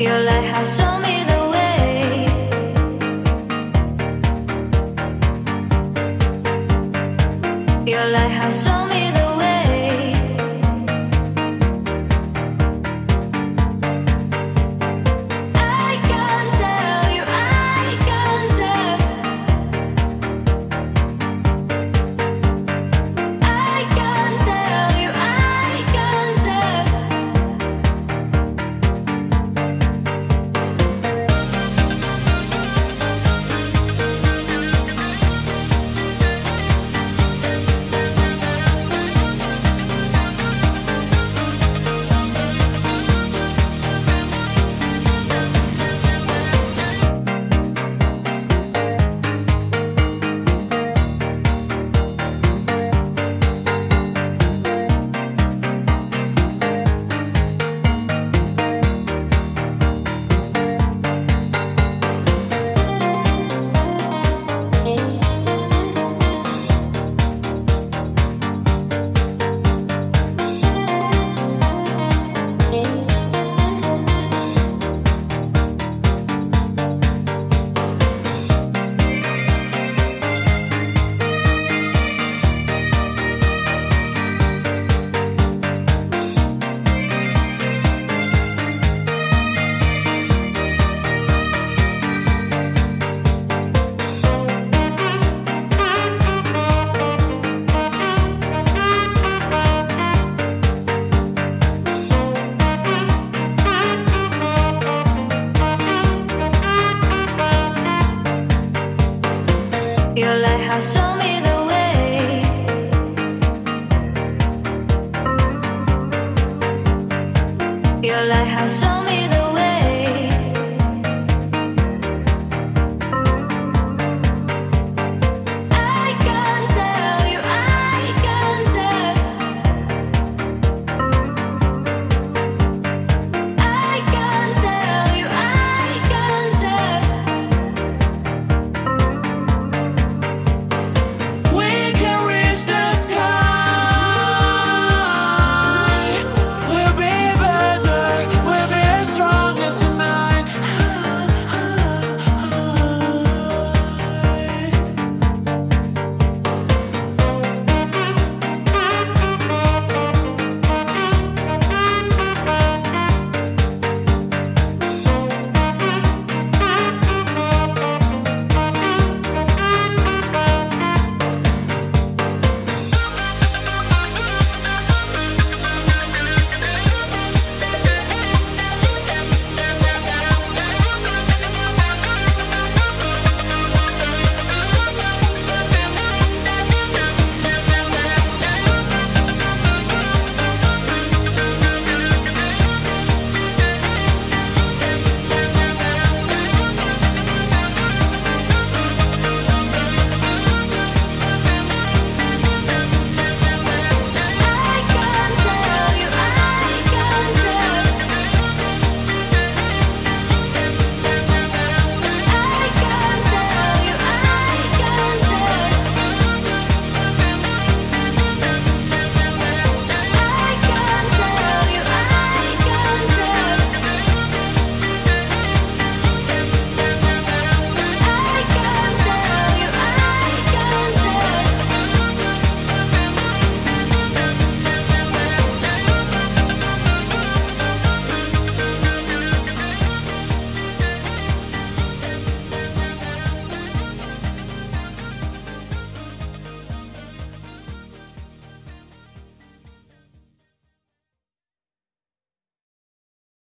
Your lighthouse, show me the way. Your light has me the